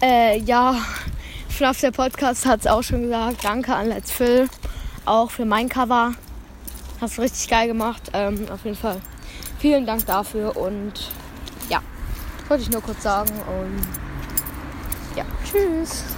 Äh, ja, Fluff der Podcast hat es auch schon gesagt. Danke an Let's Phil, auch für mein Cover. Hast du richtig geil gemacht. Ähm, auf jeden Fall vielen Dank dafür und ja, wollte ich nur kurz sagen und ja, tschüss.